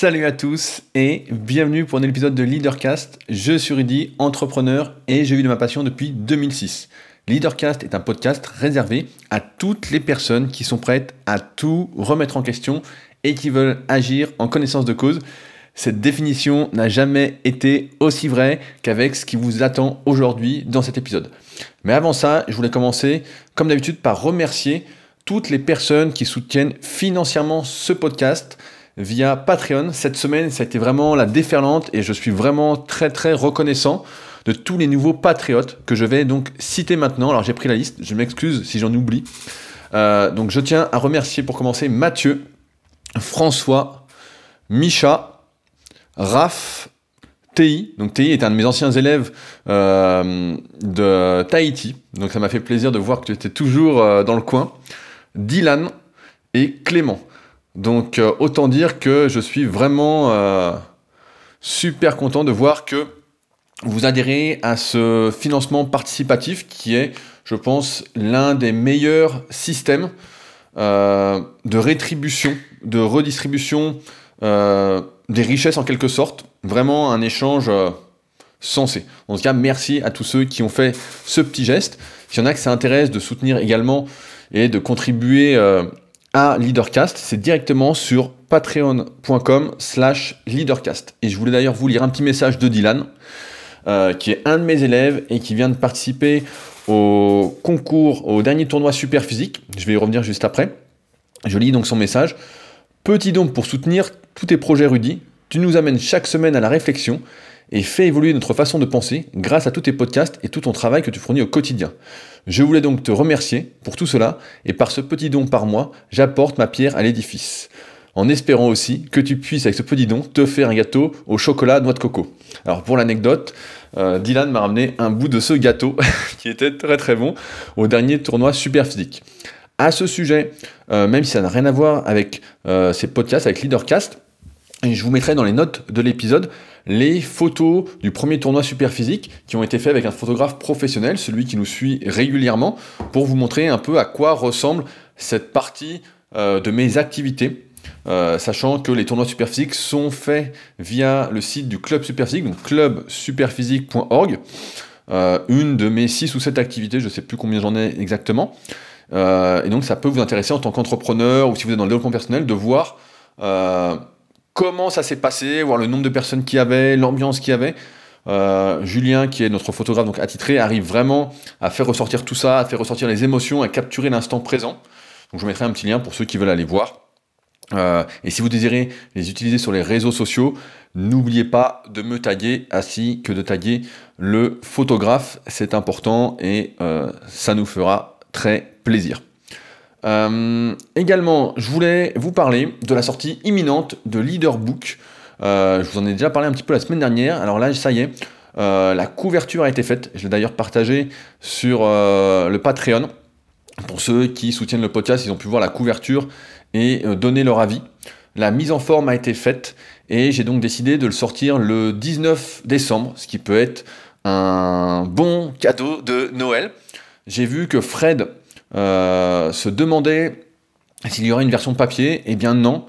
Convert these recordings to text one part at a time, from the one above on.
Salut à tous et bienvenue pour un épisode de Leadercast. Je suis Rudy, entrepreneur et je vis de ma passion depuis 2006. Leadercast est un podcast réservé à toutes les personnes qui sont prêtes à tout remettre en question et qui veulent agir en connaissance de cause. Cette définition n'a jamais été aussi vraie qu'avec ce qui vous attend aujourd'hui dans cet épisode. Mais avant ça, je voulais commencer, comme d'habitude, par remercier toutes les personnes qui soutiennent financièrement ce podcast via Patreon. Cette semaine, ça a été vraiment la déferlante et je suis vraiment très très reconnaissant de tous les nouveaux patriotes que je vais donc citer maintenant. Alors j'ai pris la liste, je m'excuse si j'en oublie. Euh, donc je tiens à remercier pour commencer Mathieu, François, Micha, Raph, TI. Donc TI est un de mes anciens élèves euh, de Tahiti. Donc ça m'a fait plaisir de voir que tu étais toujours euh, dans le coin. Dylan et Clément. Donc euh, autant dire que je suis vraiment euh, super content de voir que vous adhérez à ce financement participatif qui est, je pense, l'un des meilleurs systèmes euh, de rétribution, de redistribution des richesses en quelque sorte. Vraiment un échange sensé. En tout cas, merci à tous ceux qui ont fait ce petit geste. S'il y en a que ça intéresse de soutenir également et de contribuer Leadercast, c'est directement sur patreon.com slash leadercast. Et je voulais d'ailleurs vous lire un petit message de Dylan, euh, qui est un de mes élèves et qui vient de participer au concours, au dernier tournoi super physique. Je vais y revenir juste après. Je lis donc son message. Petit don pour soutenir tous tes projets Rudy. Tu nous amènes chaque semaine à la réflexion et fais évoluer notre façon de penser grâce à tous tes podcasts et tout ton travail que tu fournis au quotidien. Je voulais donc te remercier pour tout cela et par ce petit don par mois, j'apporte ma pierre à l'édifice. En espérant aussi que tu puisses avec ce petit don te faire un gâteau au chocolat noix de coco. Alors pour l'anecdote, euh, Dylan m'a ramené un bout de ce gâteau qui était très très bon au dernier tournoi super physique. À ce sujet, euh, même si ça n'a rien à voir avec euh, ces podcasts, avec Leadercast, je vous mettrai dans les notes de l'épisode les photos du premier tournoi super physique qui ont été faits avec un photographe professionnel, celui qui nous suit régulièrement, pour vous montrer un peu à quoi ressemble cette partie euh, de mes activités. Euh, sachant que les tournois superphysiques sont faits via le site du club superphysique, donc clubsuperphysique.org. Euh, une de mes 6 ou 7 activités, je ne sais plus combien j'en ai exactement. et donc ça peut vous intéresser en tant qu'entrepreneur ou si vous êtes dans le développement personnel de voir comment ça s'est passé, voir le nombre de personnes qu'il y avait, l'ambiance qu'il y avait. Euh, Julien, qui est notre photographe donc attitré, arrive vraiment à faire ressortir tout ça, à faire ressortir les émotions, à capturer l'instant présent. Donc je mettrai un petit lien pour ceux qui veulent aller voir. Euh, et si vous désirez les utiliser sur les réseaux sociaux, n'oubliez pas de me taguer ainsi que de taguer le photographe. C'est important et euh, ça nous fera très plaisir. Euh, également, je voulais vous parler de la sortie imminente de Leaderbook. Euh, je vous en ai déjà parlé un petit peu la semaine dernière. Alors là, ça y est, euh, la couverture a été faite. Je l'ai d'ailleurs partagé sur le Patreon. Pour ceux qui soutiennent le podcast, ils ont pu voir la couverture et donner leur avis. La mise en forme a été faite et j'ai donc décidé de le sortir le 19 décembre, ce qui peut être un bon cadeau de Noël. J'ai vu que Fred euh, se demander s'il y aurait une version papier. Eh bien non.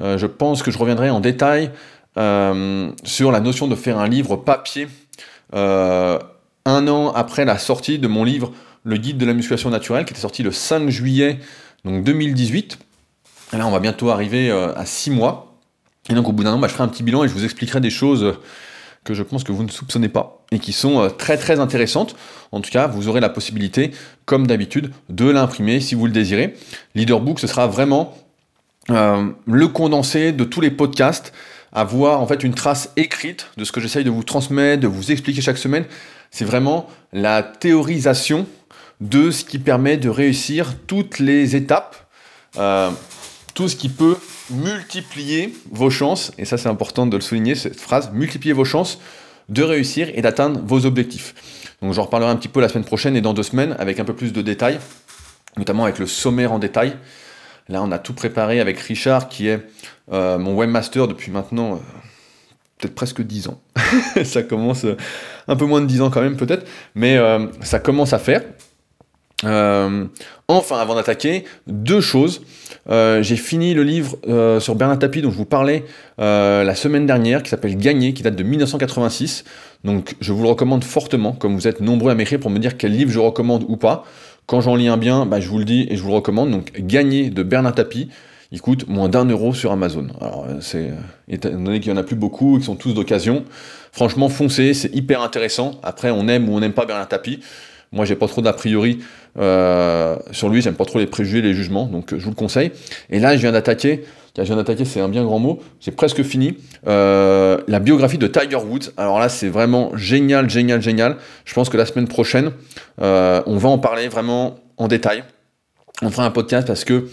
Euh, je pense que je reviendrai en détail euh, sur la notion de faire un livre papier un an après la sortie de mon livre Le guide de la musculation naturelle, qui était sorti le 5 juillet donc 2018. Et là, on va bientôt arriver à 6 mois. Et donc, au bout d'un an, bah, je ferai un petit bilan et je vous expliquerai des choses que je pense que vous ne soupçonnez pas et qui sont euh, très très intéressantes. En tout cas, vous aurez la possibilité, comme d'habitude, de l'imprimer si vous le désirez. Leaderbook, ce sera vraiment euh, le condensé de tous les podcasts, avoir en fait une trace écrite de ce que j'essaye de vous transmettre, de vous expliquer chaque semaine. C'est vraiment la théorisation de ce qui permet de réussir toutes les étapes, euh, tout ce qui peut multiplier vos chances, et ça c'est important de le souligner, cette phrase, multiplier vos chances de réussir et d'atteindre vos objectifs. Donc j'en reparlerai un petit peu la semaine prochaine et dans deux semaines avec un peu plus de détails, notamment avec le sommaire en détail. Là on a tout préparé avec Richard qui est euh, mon webmaster depuis maintenant euh, peut-être presque 10 ans. ça commence euh, un peu moins de 10 ans quand même peut-être, mais ça commence à faire. Euh, enfin, avant d'attaquer, deux choses. Euh, j'ai fini le livre euh, sur Bernard Tapie dont je vous parlais la semaine dernière, qui s'appelle Gagner, qui date de 1986. Donc je vous le recommande fortement, comme vous êtes nombreux à m'écrire pour me dire quel livre je recommande ou pas. Quand j'en lis un bien, bah, je vous le dis et je vous le recommande. Donc Gagner de Bernard Tapie. Il coûte moins d'un euro sur Amazon. Alors, c'est, étant donné qu'il n'y en a plus beaucoup, qu'ils sont tous d'occasion, franchement, foncez, c'est hyper intéressant. Après, on aime ou on n'aime pas Bernard Tapie. Moi, j'ai pas trop d'a priori euh, sur lui, j'aime pas trop les préjugés, les jugements, donc euh, je vous le conseille. Et là, je viens d'attaquer, je viens d'attaquer, c'est un bien grand mot, j'ai presque fini, euh, la biographie de Tiger Woods. Alors là, c'est vraiment génial, génial, génial. Je pense que la semaine prochaine, on va en parler vraiment en détail. On fera un podcast parce que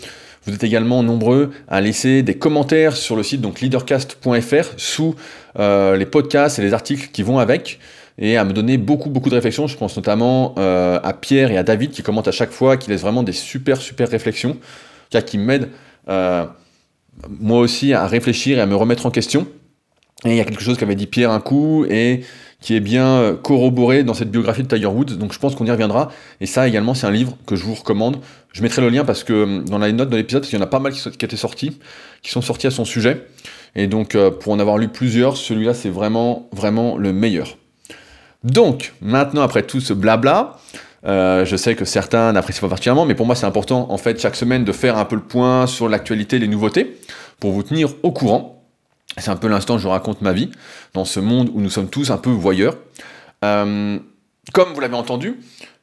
vous êtes également nombreux à laisser des commentaires sur le site donc leadercast.fr sous les podcasts et les articles qui vont avec et à me donner beaucoup, beaucoup de réflexions. Je pense notamment euh, à Pierre et à David qui commentent à chaque fois, qui laissent vraiment des super, super réflexions, qui m'aident euh, moi aussi à réfléchir et à me remettre en question. Et il y a quelque chose qu'avait dit Pierre un coup et qui est bien euh, corroboré dans cette biographie de Tiger Woods. Donc je pense qu'on y reviendra. Et ça également, c'est un livre que je vous recommande. Je mettrai le lien parce que dans la note de l'épisode, il y en a pas mal qui, qui étaient sortis, qui sont sortis à son sujet. Et donc pour en avoir lu plusieurs, celui-là c'est vraiment, vraiment le meilleur. Donc, maintenant, après tout ce blabla, euh, je sais que certains n'apprécient pas particulièrement, mais pour moi c'est important en fait chaque semaine de faire un peu le point sur l'actualité, les nouveautés, pour vous tenir au courant. C'est un peu l'instant où je raconte ma vie dans ce monde où nous sommes tous un peu voyeurs. Euh, comme vous l'avez entendu,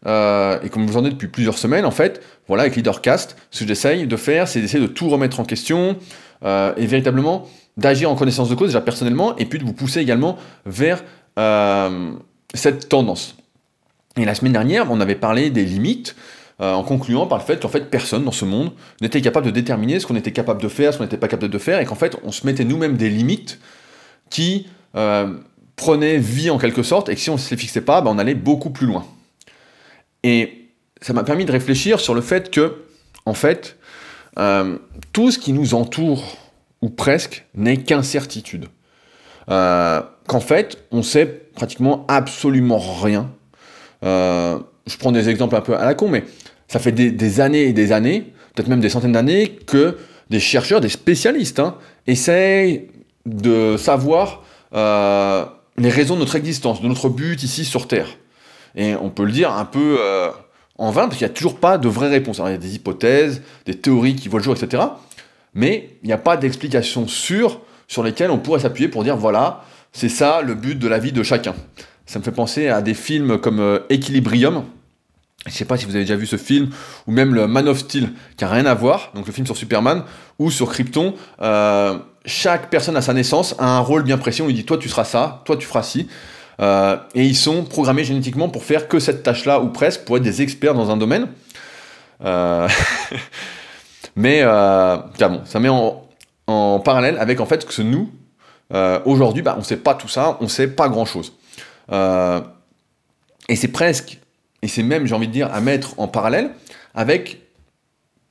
euh, et comme vous entendez depuis plusieurs semaines, en fait, voilà, avec Leadercast, ce que j'essaye de faire, c'est d'essayer de tout remettre en question et véritablement d'agir en connaissance de cause, déjà personnellement, et puis de vous pousser également vers cette tendance. Et la semaine dernière, on avait parlé des limites, euh, en concluant par le fait qu'en fait, personne dans ce monde n'était capable de déterminer ce qu'on était capable de faire, ce qu'on n'était pas capable de faire, et qu'en fait, on se mettait nous-mêmes des limites qui euh, prenaient vie en quelque sorte, et que si on ne se les fixait pas, ben, on allait beaucoup plus loin. Et ça m'a permis de réfléchir sur le fait que, en fait, euh, tout ce qui nous entoure, ou presque, n'est qu'incertitude. Qu'en fait, on sait pratiquement absolument rien. Euh, je prends des exemples un peu à la con, mais ça fait des, années et des années, peut-être même des centaines d'années, que des chercheurs, des spécialistes, hein, essayent de savoir euh, les raisons de notre existence, de notre but ici sur Terre. Et on peut le dire un peu euh, en vain, parce qu'il n'y a toujours pas de vraies réponses. il y a des hypothèses, des théories qui voient le jour, etc. Mais il n'y a pas d'explication sûre sur lesquelles on pourrait s'appuyer pour dire voilà, c'est ça le but de la vie de chacun. Ça me fait penser à des films comme euh, Equilibrium. Je ne sais pas si vous avez déjà vu ce film, ou même le Man of Steel, qui n'a rien à voir, donc le film sur Superman, ou sur Krypton. Euh, chaque personne à sa naissance a un rôle bien précis. On lui dit toi tu seras ça, toi tu feras ci. Euh, et ils sont programmés génétiquement pour faire que cette tâche-là, ou presque, pour être des experts dans un domaine. Mais bon, ça met en, en, parallèle avec en fait que nous, euh, aujourd'hui, bah, on ne sait pas tout ça, on ne sait pas grand-chose. Euh, et c'est presque, et c'est même, j'ai envie de dire, à mettre en parallèle avec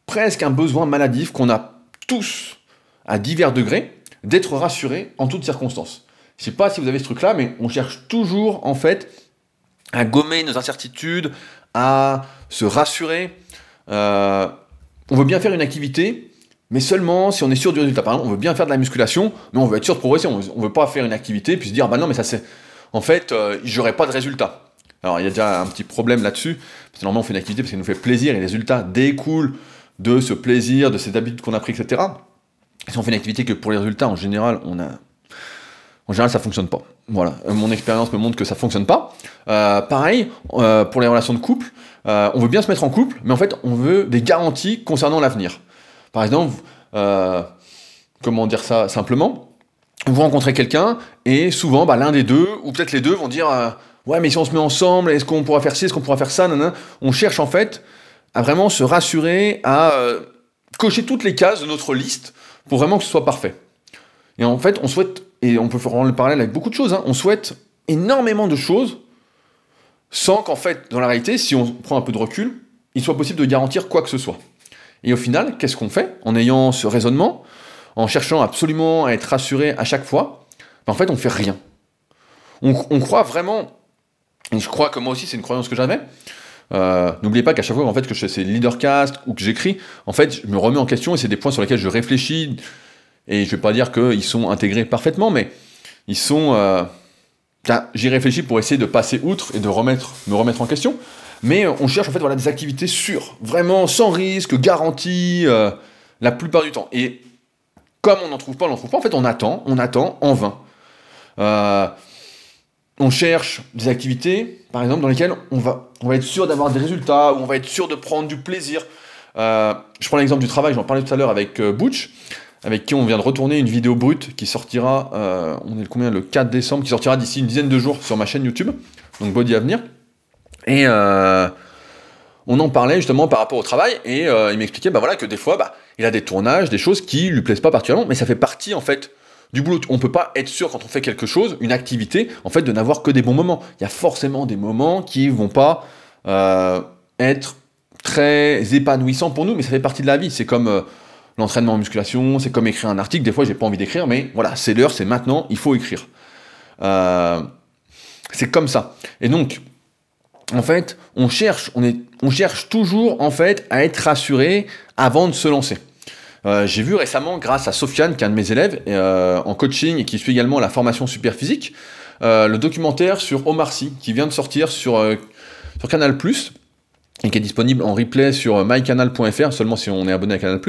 presque un besoin maladif qu'on a tous, à divers degrés, d'être rassurés en toutes circonstances. Je ne sais pas si vous avez ce truc-là, mais on cherche toujours, en fait, à gommer nos incertitudes, à se rassurer. Euh, on veut bien faire une activité, mais seulement si on est sûr du résultat. Par exemple, on veut bien faire de la musculation, mais on veut être sûr de progresser. On ne veut pas faire une activité puis se dire, bah non, mais ça c'est. En fait, euh, j'aurai pas de résultat. Alors, il y a déjà un petit problème là-dessus. Normalement, on fait une activité parce qu'elle nous fait plaisir et les résultats découlent de ce plaisir, de ces habitudes qu'on a pris, etc. si on fait une activité que pour les résultats, en général, on a. En général, ça fonctionne pas. Voilà. Euh, mon expérience me montre que ça fonctionne pas. Euh, pareil, pour les relations de couple, on veut bien se mettre en couple, mais en fait, on veut des garanties concernant l'avenir. Par exemple, euh, comment dire ça simplement? Vous rencontrez quelqu'un et souvent, bah, l'un des deux, ou peut-être les deux, vont dire euh, Ouais, mais si on se met ensemble, est-ce qu'on pourra faire ci, est-ce qu'on pourra faire ça On cherche en fait à vraiment se rassurer, à euh, cocher toutes les cases de notre liste pour vraiment que ce soit parfait. Et en fait, on souhaite, et on peut faire le parallèle avec beaucoup de choses, hein, on souhaite énormément de choses sans qu'en fait, dans la réalité, si on prend un peu de recul, il soit possible de garantir quoi que ce soit. Et au final, qu'est-ce qu'on fait en ayant ce raisonnement, en cherchant absolument à être rassuré à chaque fois? Ben, En fait, on fait rien. On, croit vraiment, je crois que moi aussi c'est une croyance que j'avais, Euh, n'oubliez pas qu'à chaque fois en fait, que je fais ces leadercast ou que j'écris, en fait, je me remets en question et c'est des points sur lesquels je réfléchis. Et je vais pas dire qu'ils sont intégrés parfaitement, mais ils sont. Euh, j'y réfléchis pour essayer de passer outre et de remettre, me remettre en question. Mais on cherche en fait voilà, des activités sûres, vraiment sans risque, garanties, euh, la plupart du temps. Et comme on n'en trouve pas, on n'en trouve pas, en fait on attend, on attend en vain. Euh, on cherche des activités, par exemple, dans lesquelles on va, on va être sûr d'avoir des résultats, où on va être sûr de prendre du plaisir. Euh, je prends l'exemple du travail, j'en parlais tout à l'heure avec euh, Butch, avec qui on vient de retourner une vidéo brute qui sortira, euh, on est le combien, le 4 décembre, qui sortira d'ici une dizaine de jours sur ma chaîne YouTube, donc Body Avenir. Et on en parlait justement par rapport au travail, et il m'expliquait bah, voilà, que des fois, bah, il a des tournages, des choses qui lui plaisent pas particulièrement, mais ça fait partie en fait du boulot. On peut pas être sûr quand on fait quelque chose, une activité, en fait, de n'avoir que des bons moments. Il y a forcément des moments qui vont pas euh, être très épanouissants pour nous, mais ça fait partie de la vie. C'est comme euh, l'entraînement en musculation, c'est comme écrire un article. Des fois, j'ai pas envie d'écrire, mais voilà, c'est l'heure, c'est maintenant, il faut écrire. Euh, c'est comme ça. Et donc, en fait, on cherche, on, est, on cherche toujours en fait à être rassuré avant de se lancer. Euh, j'ai vu récemment, grâce à Sofiane, qui est un de mes élèves euh, en coaching et qui suit également la formation super physique, euh, le documentaire sur Omar Sy, qui vient de sortir sur, sur Canal et qui est disponible en replay sur mycanal.fr, seulement si on est abonné à Canal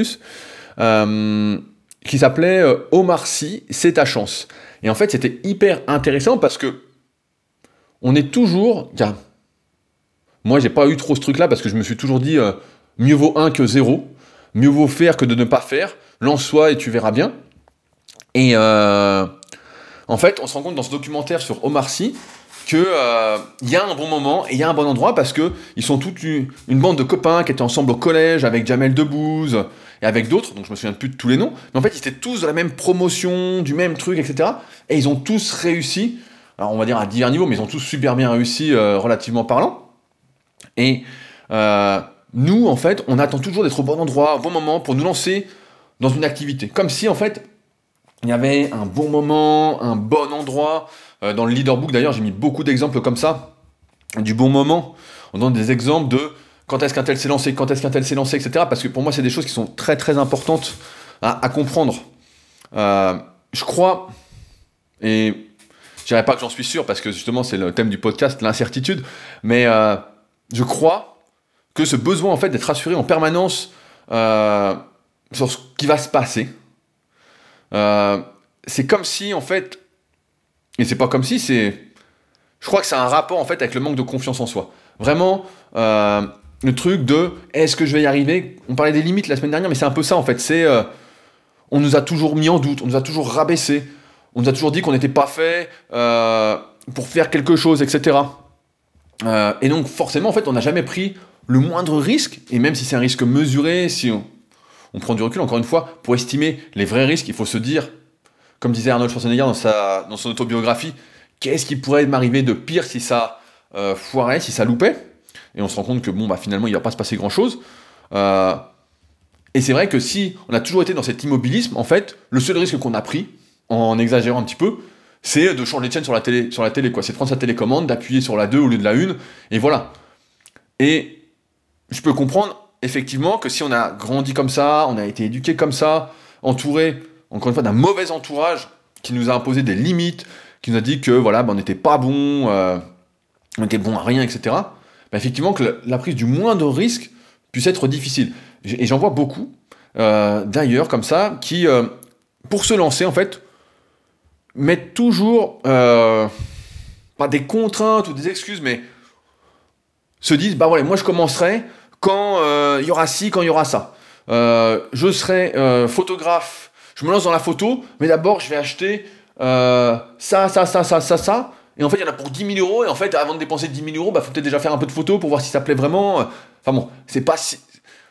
qui s'appelait Omar Sy, c'est ta chance. Et en fait, c'était hyper intéressant parce que on est toujours. Moi, j'ai pas eu trop ce truc-là parce que je me suis toujours dit mieux vaut un que zéro mieux vaut faire que de ne pas faire, lance-toi et tu verras bien. Et euh, en fait, on se rend compte dans ce documentaire sur Omar Sy qu'il euh, y a un bon moment et il y a un bon endroit parce que ils sont toute une, bande de copains qui étaient ensemble au collège avec Jamel Debbouze et avec d'autres, donc je me souviens plus de tous les noms, mais en fait ils étaient tous de la même promotion, du même truc, etc. Et ils ont tous réussi, alors on va dire à divers niveaux, mais ils ont tous super bien réussi euh, relativement parlant. Et nous, en fait, on attend toujours d'être au bon endroit, au bon moment pour nous lancer dans une activité. Comme si, en fait, il y avait un bon moment, un bon endroit. Euh, dans le leaderbook, d'ailleurs, j'ai mis beaucoup d'exemples comme ça, du bon moment. On donne des exemples de quand est-ce qu'un tel s'est lancé, quand est-ce qu'un tel s'est lancé, etc. Parce que pour moi, c'est des choses qui sont très très importantes à, comprendre. Euh, je crois, et je dirais pas que j'en suis sûr, parce que justement, c'est le thème du podcast, l'incertitude, mais euh, je crois que ce besoin en fait d'être rassuré en permanence euh, sur ce qui va se passer. Euh, c'est comme si en fait, et c'est pas comme si, c'est, je crois que c'est un rapport en fait avec le manque de confiance en soi. Vraiment, euh, le truc de est-ce que je vais y arriver? On parlait des limites la semaine dernière, mais c'est un peu ça en fait. C'est, on nous a toujours mis en doute, on nous a toujours rabaissé, on nous a toujours dit qu'on n'était pas fait pour faire quelque chose, etc. et donc forcément en fait, on n'a jamais pris le moindre risque, et même si c'est un risque mesuré, si on, prend du recul, encore une fois, pour estimer les vrais risques, il faut se dire, comme disait Arnold Schwarzenegger dans, sa, dans son autobiographie, qu'est-ce qui pourrait m'arriver de pire si ça euh, foirait, si ça loupait? Et on se rend compte que bon, bah, finalement, il ne va pas se passer grand-chose. Euh, et c'est vrai que si on a toujours été dans cet immobilisme, en fait, le seul risque qu'on a pris, en exagérant un petit peu, c'est de changer de chaîne sur la télé, sur la télé quoi. C'est de prendre sa télécommande, d'appuyer sur la 2 au lieu de la 1, et voilà. Et je peux comprendre effectivement que si on a grandi comme ça, on a été éduqué comme ça, entouré, encore une fois, d'un mauvais entourage qui nous a imposé des limites, qui nous a dit que voilà, ben, on n'était pas bon, euh, on était bon à rien, etc. Ben, effectivement, que la prise du moindre risque puisse être difficile. Et j'en vois beaucoup, euh, d'ailleurs, comme ça, qui, euh, pour se lancer, en fait, mettent toujours, pas des contraintes ou des excuses, mais se disent, bah voilà, moi je commencerai quand euh, il y aura ci, quand il y aura ça. Euh, je serai euh, photographe, je me lance dans la photo, mais d'abord je vais acheter ça, ça, ça, ça, ça, ça. Et en fait, il y en a pour 10 000 euros, et en fait, avant de dépenser 10 000 euros, bah, faut peut-être déjà faire un peu de photos pour voir si ça plaît vraiment. Enfin bon, c'est pas si...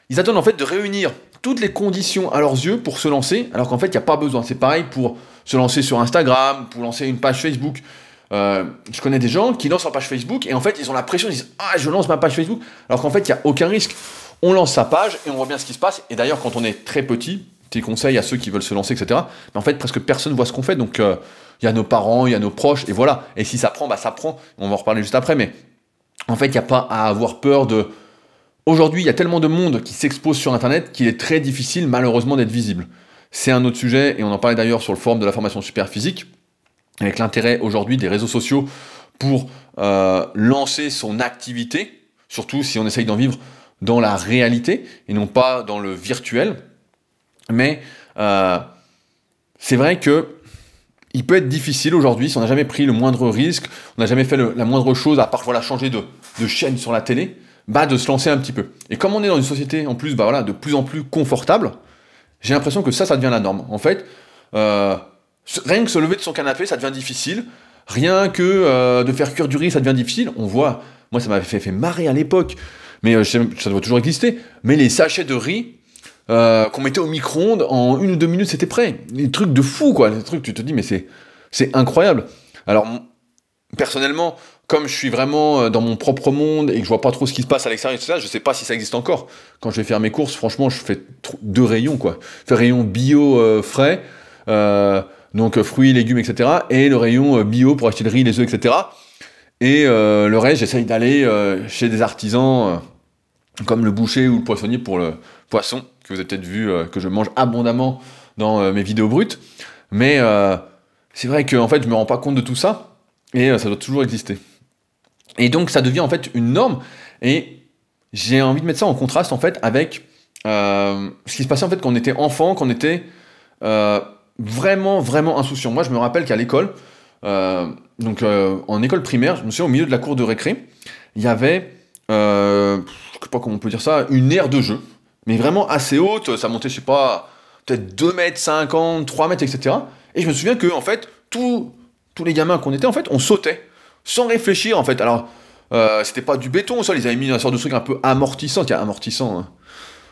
Ils attendent en fait de réunir toutes les conditions à leurs yeux pour se lancer, alors qu'en fait, il n'y a pas besoin. C'est pareil pour se lancer sur Instagram, pour lancer une page Facebook. Euh, je connais des gens qui lancent leur page Facebook et en fait ils ont la pression, ils disent Ah, je lance ma page Facebook, alors qu'en fait il n'y a aucun risque. On lance sa page et on voit bien ce qui se passe. Et d'ailleurs, quand on est très petit, petit conseil à ceux qui veulent se lancer, etc. Mais en fait, presque personne voit ce qu'on fait. Donc euh, il y a nos parents, il y a nos proches, et voilà. Et si ça prend, bah ça prend. On va en reparler juste après, mais En fait, il n'y a pas à avoir peur de... Aujourd'hui, il y a tellement de monde qui s'expose sur Internet qu'il est très difficile, malheureusement, d'être visible. C'est un autre sujet, et on en parlait d'ailleurs sur le forum de la formation super physique, avec l'intérêt aujourd'hui des réseaux sociaux pour euh, lancer son activité, surtout si on essaye d'en vivre dans la réalité et non pas dans le virtuel. Mais euh, c'est vrai que il peut être difficile aujourd'hui, si on n'a jamais pris le moindre risque, on n'a jamais fait la moindre chose à part voilà, changer de, chaîne sur la télé, bah, de se lancer un petit peu. Et comme on est dans une société en plus bah, de plus en plus confortable, j'ai l'impression que ça, ça devient la norme. En fait, euh, rien que se lever de son canapé, ça devient difficile. Rien que euh, de faire cuire du riz, ça devient difficile. On voit, moi ça m'avait fait, fait marrer à l'époque, mais euh, ça doit toujours exister. Mais les sachets de riz qu'on mettait au micro-ondes, en une ou deux minutes c'était prêt. Des trucs de fou quoi, des trucs tu te dis mais c'est incroyable. Alors personnellement, comme je suis vraiment dans mon propre monde et que je vois pas trop ce qui se passe à l'extérieur tout ça, je sais pas si ça existe encore. Quand je vais faire mes courses, franchement, je fais deux rayons quoi. Je fais rayon bio frais. Euh, donc euh, fruits, légumes, etc. Et le rayon euh, bio pour acheter le riz, les œufs, etc. Et euh, le reste, j'essaye d'aller chez des artisans comme le boucher ou le poissonnier pour le poisson, que vous avez peut-être vu que je mange abondamment dans mes vidéos brutes. Mais c'est vrai que en fait, je me rends pas compte de tout ça, et ça doit toujours exister. Et donc, ça devient en fait une norme, et j'ai envie de mettre ça en contraste en fait avec ce qui se passait en fait quand on était enfant, quand on était vraiment, vraiment insouciant. Moi, je me rappelle qu'à l'école, euh, donc euh, en école primaire, je me souviens au milieu de la cour de récré, il y avait, euh, je sais pas comment on peut dire ça, une aire de jeu, mais vraiment assez haute, ça montait, je sais pas, peut-être 2 mètres 50, 3 mètres, etc. Et je me souviens que, en fait, tous les gamins qu'on était, en fait, on sautait, sans réfléchir, en fait. Alors, c'était pas du béton au sol, ils avaient mis une sorte de truc un peu amortissant, tiens, amortissant, hein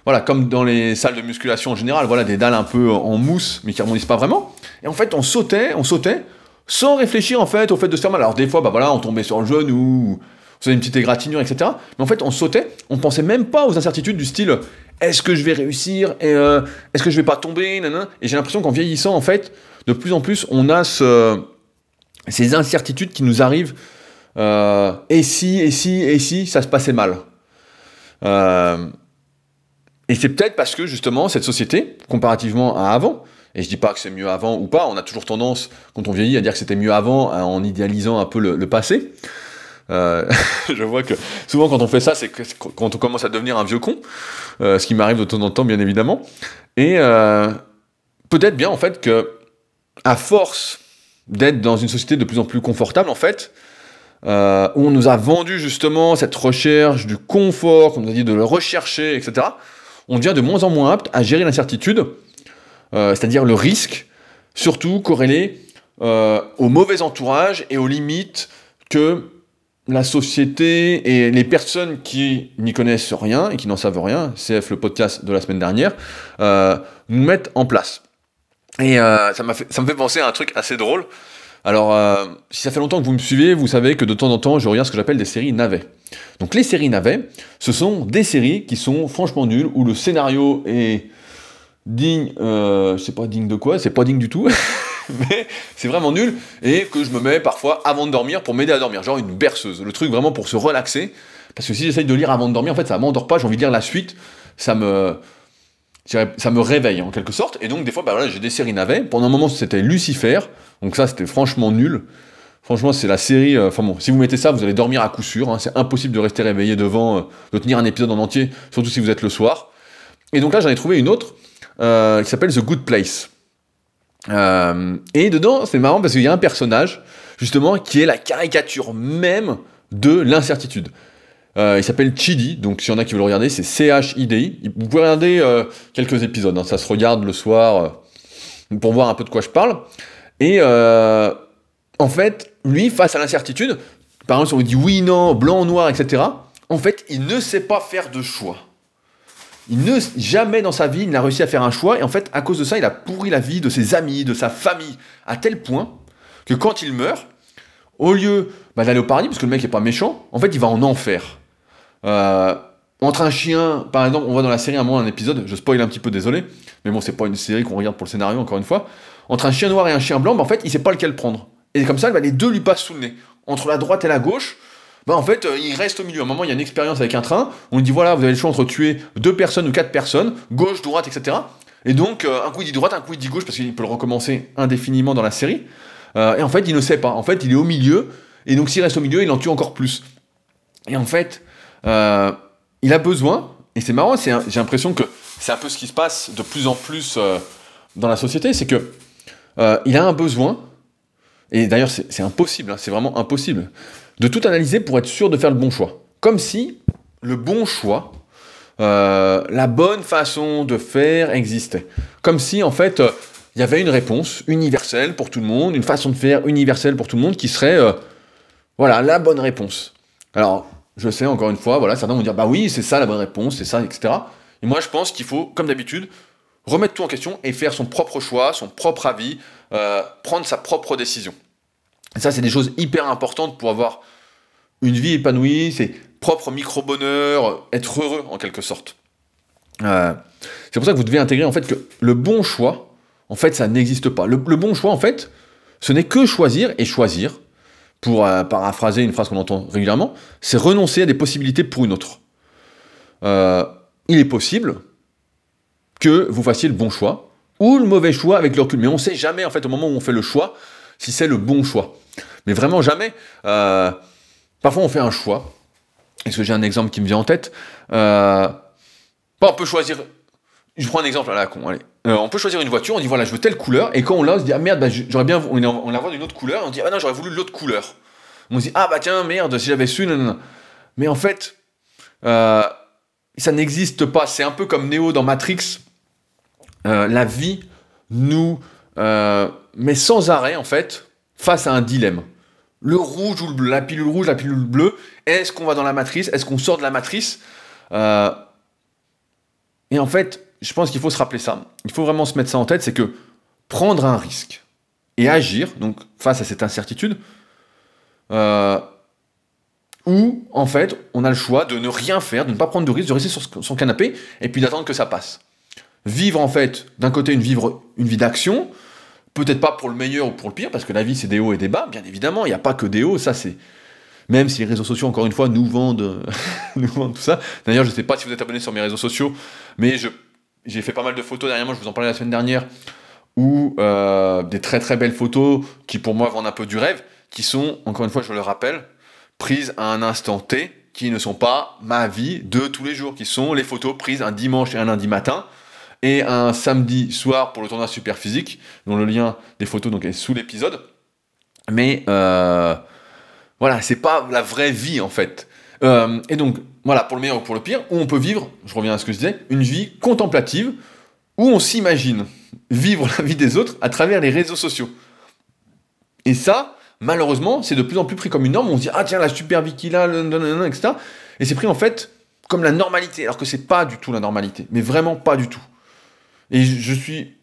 voilà, comme dans les salles de musculation en général, voilà, des dalles un peu en mousse, mais qui rebondissent pas vraiment. Et en fait, on sautait, on sautait, sans réfléchir en fait au fait de se faire mal. Alors des fois, bah voilà, on tombait sur le genou, on faisait une petite égratignure, etc. Mais en fait, on sautait, on pensait même pas aux incertitudes du style est-ce que je vais réussir et euh, est-ce que je vais pas tomber, Et j'ai l'impression qu'en vieillissant, en fait, de plus en plus, on a ces incertitudes qui nous arrivent. Euh, et si, et si, et si, ça se passait mal. Euh, et c'est peut-être parce que justement cette société, comparativement à avant, et je dis pas que c'est mieux avant ou pas, on a toujours tendance, quand on vieillit, à dire que c'était mieux avant en idéalisant un peu le, passé. Euh, je vois que souvent quand on fait ça, c'est quand on commence à devenir un vieux con, ce qui m'arrive de temps en temps bien évidemment. Et peut-être bien en fait que, à force d'être dans une société de plus en plus confortable en fait, où on nous a vendu justement cette recherche du confort, qu'on nous a dit de le rechercher, etc on devient de moins en moins apte à gérer l'incertitude, euh, c'est-à-dire le risque, surtout corrélé euh, au mauvais entourage et aux limites que la société et les personnes qui n'y connaissent rien et qui n'en savent rien, CF le podcast de la semaine dernière, euh, nous mettent en place. Et ça, m'a ça me fait penser à un truc assez drôle. Alors, euh, si ça fait longtemps que vous me suivez, vous savez que de temps en temps, je regarde ce que j'appelle des séries navets. Donc, les séries navets, ce sont des séries qui sont franchement nulles, où le scénario est digne, euh, je sais pas digne de quoi, c'est pas digne du tout, mais c'est vraiment nul, et que je me mets parfois avant de dormir pour m'aider à dormir, genre une berceuse, le truc vraiment pour se relaxer, parce que si j'essaye de lire avant de dormir, en fait, ça m'endort pas, j'ai envie de lire la suite, ça me, ça me réveille en quelque sorte. Et donc, des fois, bah, j'ai des séries navets. Pendant un moment, c'était Lucifer. Donc, ça, c'était franchement nul. Franchement, c'est la série. Euh, enfin bon, si vous mettez ça, vous allez dormir à coup sûr. Hein. C'est impossible de rester réveillé devant, euh, de tenir un épisode en entier, surtout si vous êtes le soir. Et donc là, j'en ai trouvé une autre euh, qui s'appelle The Good Place. et dedans, c'est marrant parce qu'il y a un personnage, justement, qui est la caricature même de l'incertitude. Euh, il s'appelle Chidi, donc s'il y en a qui veulent le regarder, c'est C-H-I-D-I. Vous pouvez regarder euh, quelques épisodes, hein. ça se regarde le soir euh, pour voir un peu de quoi je parle. Et en fait, lui, face à l'incertitude, par exemple, si on lui dit oui, non, blanc, noir, etc., en fait, il ne sait pas faire de choix. Il ne, jamais dans sa vie, il n'a réussi à faire un choix, et en fait, à cause de ça, il a pourri la vie de ses amis, de sa famille, à tel point que quand il meurt, au lieu bah, d'aller au paradis, parce que le mec n'est pas méchant, en fait, il va en enfer. Euh, entre un chien, par exemple, on voit dans la série à un moment un épisode, je spoil un petit peu, désolé, mais bon, c'est pas une série qu'on regarde pour le scénario, encore une fois. Entre un chien noir et un chien blanc, bah, en fait, il sait pas lequel prendre. Et comme ça, bah, les deux lui passent sous le nez. Entre la droite et la gauche, bah en fait, il reste au milieu. À un moment, il y a une expérience avec un train, on lui dit voilà, vous avez le choix entre tuer deux personnes ou quatre personnes, gauche, droite, etc. Et donc, un coup il dit droite, un coup il dit gauche, parce qu'il peut le recommencer indéfiniment dans la série. et en fait, il ne sait pas. En fait, il est au milieu, et donc s'il reste au milieu, il en tue encore plus. Et en fait, il a besoin, et c'est marrant, j'ai l'impression que c'est un peu ce qui se passe de plus en plus dans la société, c'est que il a un besoin et d'ailleurs c'est impossible, hein, c'est vraiment impossible, de tout analyser pour être sûr de faire le bon choix. Comme si le bon choix, euh, la bonne façon de faire existait. Comme si en fait euh, il y avait une réponse universelle pour tout le monde, une façon de faire universelle pour tout le monde qui serait euh, voilà la bonne réponse. Alors je sais encore une fois, voilà certains vont dire bah oui c'est ça la bonne réponse, c'est ça etc. Et moi je pense qu'il faut comme d'habitude remettre tout en question et faire son propre choix, son propre avis, prendre sa propre décision. Et ça, c'est des choses hyper importantes pour avoir une vie épanouie, c'est propre micro-bonheur, être heureux en quelque sorte. Euh, c'est pour ça que vous devez intégrer en fait que le bon choix, en fait, ça n'existe pas. Le, bon choix, en fait, ce n'est que choisir et choisir, pour euh, paraphraser une phrase qu'on entend régulièrement, c'est renoncer à des possibilités pour une autre. Euh, il est possible que vous fassiez le bon choix ou le mauvais choix avec le recul, mais on ne sait jamais en fait au moment où on fait le choix si c'est le bon choix. Mais vraiment jamais. Euh, parfois, on fait un choix. Est-ce que j'ai un exemple qui me vient en tête? On peut choisir. Je prends un exemple à la con. Allez. Euh, on peut choisir une voiture, on dit voilà, je veux telle couleur, et quand on l'a, on se dit ah merde, bah, j'aurais bien. On, on la voit d'une autre couleur, on dit ah non, j'aurais voulu l'autre couleur. On se dit ah bah tiens, merde, si j'avais su, non. Mais en fait, ça n'existe pas. C'est un peu comme Neo dans Matrix. la vie nous met sans arrêt, en fait, face à un dilemme. Le rouge ou le bleu, la pilule rouge, la pilule bleue, est-ce qu'on va dans la matrice Est-ce qu'on sort de la matrice euh, Et en fait, je pense qu'il faut se rappeler ça. Il faut vraiment se mettre ça en tête, c'est que prendre un risque et agir, donc face à cette incertitude, euh, ou en fait, on a le choix de ne rien faire, de ne pas prendre de risque, de rester sur son canapé et puis d'attendre que ça passe. Vivre en fait, d'un côté, une, une vie d'action, Peut-être pas pour le meilleur ou pour le pire, parce que la vie c'est des hauts et des bas, bien évidemment, il n'y a pas que des hauts, ça c'est... Même si les réseaux sociaux, encore une fois, nous vendent, nous vendent tout ça. D'ailleurs, je ne sais pas si vous êtes abonné sur mes réseaux sociaux, mais j'ai fait pas mal de photos dernièrement, je vous en parlais la semaine dernière, ou euh, des très très belles photos qui pour moi vendent un peu du rêve, qui sont, encore une fois, je le rappelle, prises à un instant T, qui ne sont pas ma vie de tous les jours, qui sont les photos prises un dimanche et un lundi matin, et un samedi soir pour le tournoi super physique, dont le lien des photos est sous l'épisode. Mais euh, voilà, c'est pas la vraie vie en fait. Euh, et donc, voilà, pour le meilleur ou pour le pire, où on peut vivre, je reviens à ce que je disais, une vie contemplative, où on s'imagine vivre la vie des autres à travers les réseaux sociaux. Et ça, malheureusement, c'est de plus en plus pris comme une norme. On se dit, ah tiens, la super vie qu'il a, etc. Et c'est pris en fait comme la normalité, alors que c'est pas du tout la normalité, mais vraiment pas du tout. Et je suis,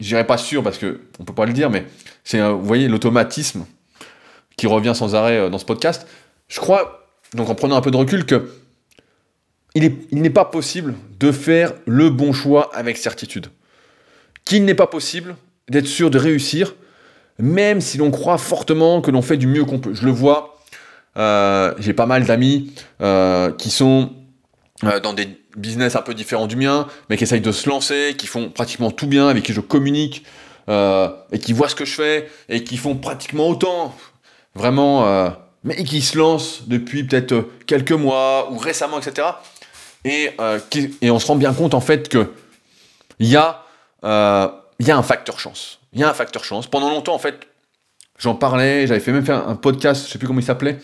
je dirais pas sûr parce que on peut pas le dire, mais c'est, vous voyez, l'automatisme qui revient sans arrêt euh, dans ce podcast. Je crois, donc en prenant un peu de recul, que il, n'est pas possible de faire le bon choix avec certitude. Qu'il n'est pas possible d'être sûr de réussir, même si l'on croit fortement que l'on fait du mieux qu'on peut. Je le vois, euh, j'ai pas mal d'amis euh, qui sont dans des business un peu différent du mien, mais qui essayent de se lancer, qui font pratiquement tout bien, avec qui je communique, euh, et qui voient ce que je fais, et qui font pratiquement autant, vraiment, euh, mais qui se lancent depuis peut-être quelques mois, ou récemment, etc. Et, euh, et on se rend bien compte, en fait, que il y, a, un facteur chance. Il y a un facteur chance. Pendant longtemps, en fait, j'en parlais, j'avais fait même faire un podcast, je sais plus comment il s'appelait,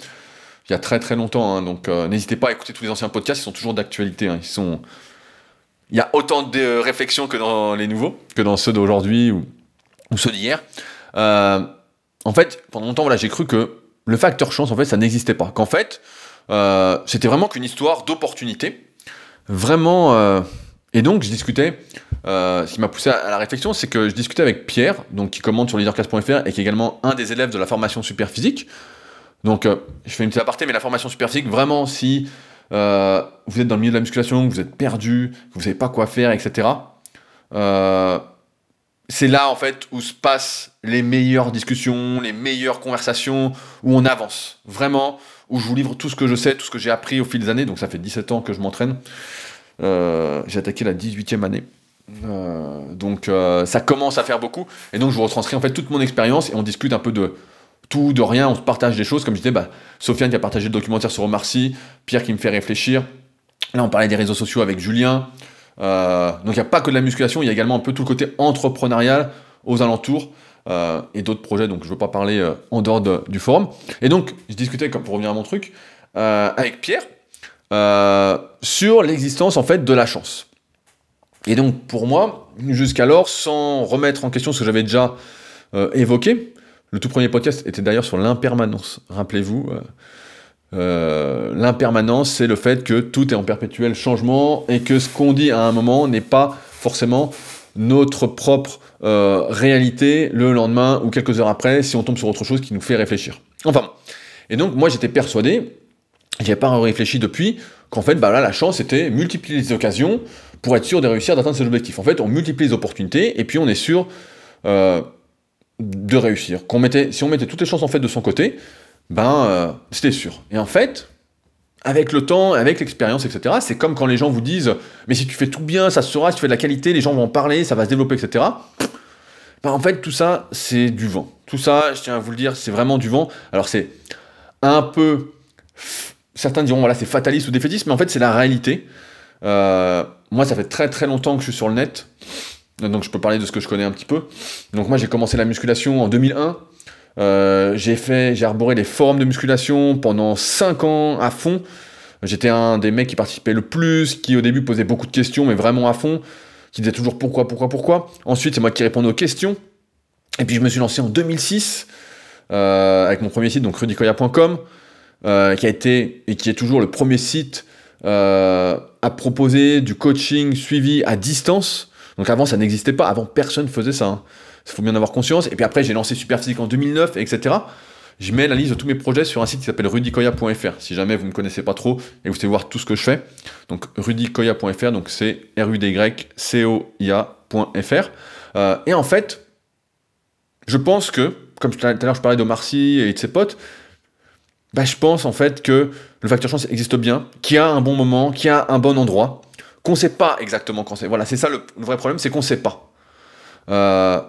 il y a très très longtemps. Hein, donc euh, n'hésitez pas à écouter tous les anciens podcasts, ils sont toujours d'actualité. Hein, ils sont... Il y a autant de euh, réflexions que dans les nouveaux, que dans ceux d'aujourd'hui ou, ceux d'hier. Euh, en fait, pendant longtemps, voilà, j'ai cru que le facteur chance, en fait, ça n'existait pas. Qu'en fait, c'était vraiment qu'une histoire d'opportunité. Vraiment. et donc, je discutais. ce qui m'a poussé à, la réflexion, c'est que je discutais avec Pierre, donc qui commente sur leadercast.fr et qui est également un des élèves de la formation super physique. Donc, euh, je fais une petite aparté, mais la formation super physique, vraiment, si euh, vous êtes dans le milieu de la musculation, que vous êtes perdu, que vous savez pas quoi faire, etc., euh, c'est là en fait où se passent les meilleures discussions, les meilleures conversations, où on avance. Vraiment, où je vous livre tout ce que je sais, tout ce que j'ai appris au fil des années. Donc ça fait 17 ans que je m'entraîne. Euh, j'ai attaqué la 18e année. Euh, donc euh, ça commence à faire beaucoup. Et donc je vous retranscris en fait toute mon expérience et on discute un peu de tout, de rien, on se partage des choses. Comme je disais, bah, Sofiane qui a partagé le documentaire sur Omar Pierre qui me fait réfléchir. Là on parlait des réseaux sociaux avec Julien. Donc il n'y a pas que de la musculation, il y a également un peu tout le côté entrepreneurial aux alentours. et d'autres projets, donc je ne veux pas parler en dehors du forum. Et donc, je discutais, pour revenir à mon truc, avec Pierre, euh, sur l'existence en fait de la chance. Et donc pour moi, jusqu'alors, sans remettre en question ce que j'avais déjà euh, évoqué, le tout premier podcast était d'ailleurs sur l'impermanence. Rappelez-vous, euh, l'impermanence, c'est le fait que tout est en perpétuel changement et que ce qu'on dit à un moment n'est pas forcément notre propre réalité le lendemain ou quelques heures après si on tombe sur autre chose qui nous fait réfléchir. Enfin, et donc moi j'étais persuadé j'ai pas réfléchi depuis qu'en fait, bah là, la chance, c'était multiplier les occasions pour être sûr de réussir d'atteindre ses objectifs. En fait, on multiplie les opportunités et puis on est sûr euh, de réussir. Qu'on mettait, si on mettait toutes les chances en fait de son côté, ben euh, c'était sûr. Et en fait, avec le temps, avec l'expérience, etc., c'est comme quand les gens vous disent Mais si tu fais tout bien, ça se sera, si tu fais de la qualité, les gens vont en parler, ça va se développer, etc. Ben, en fait, tout ça, c'est du vent. Tout ça, je tiens à vous le dire, c'est vraiment du vent. Alors, c'est un peu certains diront voilà c'est fataliste ou défaitiste, mais en fait c'est la réalité. Euh, moi ça fait très très longtemps que je suis sur le net, donc je peux parler de ce que je connais un petit peu. Donc moi j'ai commencé la musculation en 2001. Euh, j'ai fait, j'ai arboré les forums de musculation pendant 5 ans à fond. J'étais un des mecs qui participait le plus, qui au début posait beaucoup de questions, mais vraiment à fond, qui disait toujours pourquoi, pourquoi, pourquoi. Ensuite, c'est moi qui répondais aux questions. Et puis je me suis lancé en 2006 euh, avec mon premier site, donc rudicoya.com. Euh, qui a été et qui est toujours le premier site à proposer du coaching suivi à distance. Donc avant, ça n'existait pas. Avant, personne faisait ça. Il faut bien en avoir conscience. Et puis après, j'ai lancé Superphysique en 2009, etc. Je mets la liste de tous mes projets sur un site qui s'appelle rudicoya.fr. Si jamais vous ne me connaissez pas trop et vous voulez voir tout ce que je fais. Donc rudicoya.fr, donc c'est r u d y c o i a.fr. Euh, et en fait, je pense que, comme tout à l'heure je parlais de Marcy et de ses potes, bah, je pense en fait que le facteur chance existe bien, qu'il y a un bon moment, qu'il y a un bon endroit, qu'on ne sait pas exactement quand c'est. Voilà, c'est ça le, vrai problème, c'est qu'on ne sait pas. Euh,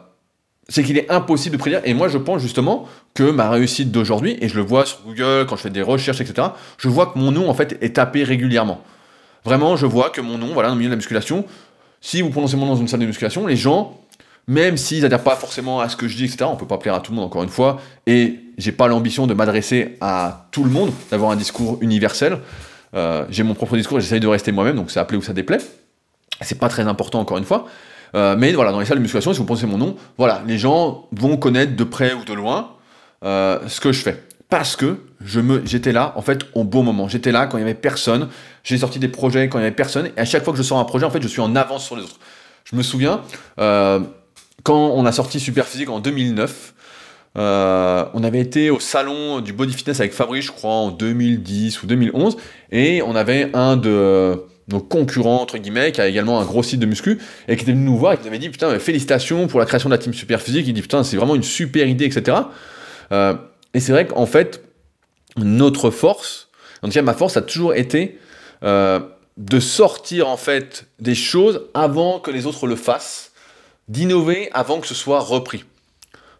c'est qu'il est impossible de prédire. Et moi, je pense justement que ma réussite d'aujourd'hui, et je le vois sur Google, quand je fais des recherches, etc., je vois que mon nom, en fait, est tapé régulièrement. Vraiment, je vois que mon nom, voilà, dans le milieu de la musculation, si vous prononcez mon nom dans une salle de musculation, les gens même s'ils n'adhèrent pas forcément à ce que je dis, etc. On peut pas plaire à tout le monde, encore une fois. Et j'ai pas l'ambition de m'adresser à tout le monde, d'avoir un discours universel. Euh, j'ai mon propre discours, j'essaye de rester moi-même, donc c'est appelé ou ça déplaît. C'est pas très important, encore une fois. Euh, mais voilà, dans les salles de musculation, si vous pensez mon nom, voilà, les gens vont connaître de près ou de loin euh, ce que je fais. Parce que j'étais là, en fait, au bon moment. J'étais là quand il y avait personne. J'ai sorti des projets quand il y avait personne. Et à chaque fois que je sors un projet, en fait, je suis en avance sur les autres. Je me souviens, quand on a sorti Super Physique en 2009, euh, on avait été au salon du body fitness avec Fabrice, je crois, en 2010 ou 2011, et on avait un de nos concurrents, entre guillemets, qui a également un gros site de muscu, et qui était venu nous voir et qui nous avait dit, putain, félicitations pour la création de la team Super Physique, il dit, putain, c'est vraiment une super idée, etc. Euh, et c'est vrai qu'en fait, notre force, en tout cas ma force a toujours été euh, de sortir en fait des choses avant que les autres le fassent, d'innover avant que ce soit repris.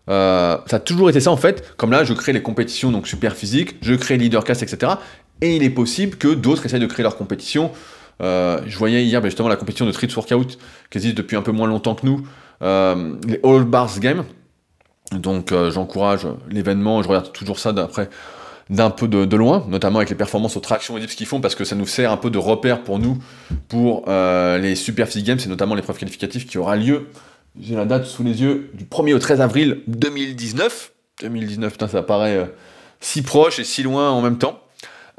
Euh, ça a toujours été ça en fait. Comme là, je crée les compétitions donc super physiques, je crée Leadercast, etc. Et il est possible que d'autres essayent de créer leur compétition. Euh, je voyais hier ben, justement la compétition de Street Workout qui existe depuis un peu moins longtemps que nous, euh, les All Bars Games. Donc j'encourage l'événement, je regarde toujours ça d'un peu de, loin, notamment avec les performances aux tractions et dips qu'ils font, parce que ça nous sert un peu de repère pour nous, pour les Super Physique Games, c'est notamment l'épreuve qualificative qui aura lieu j'ai la date sous les yeux du 1er au 13 avril 2019. 2019, putain, ça paraît euh, si proche et si loin en même temps.